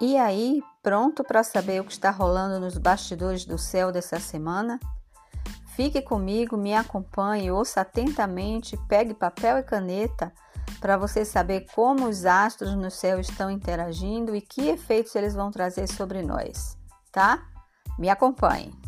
E aí, pronto para saber o que está rolando nos bastidores do céu dessa semana? Fique comigo, me acompanhe, ouça atentamente, pegue papel e caneta para você saber como os astros no céu estão interagindo e que efeitos eles vão trazer sobre nós, tá? Me acompanhe.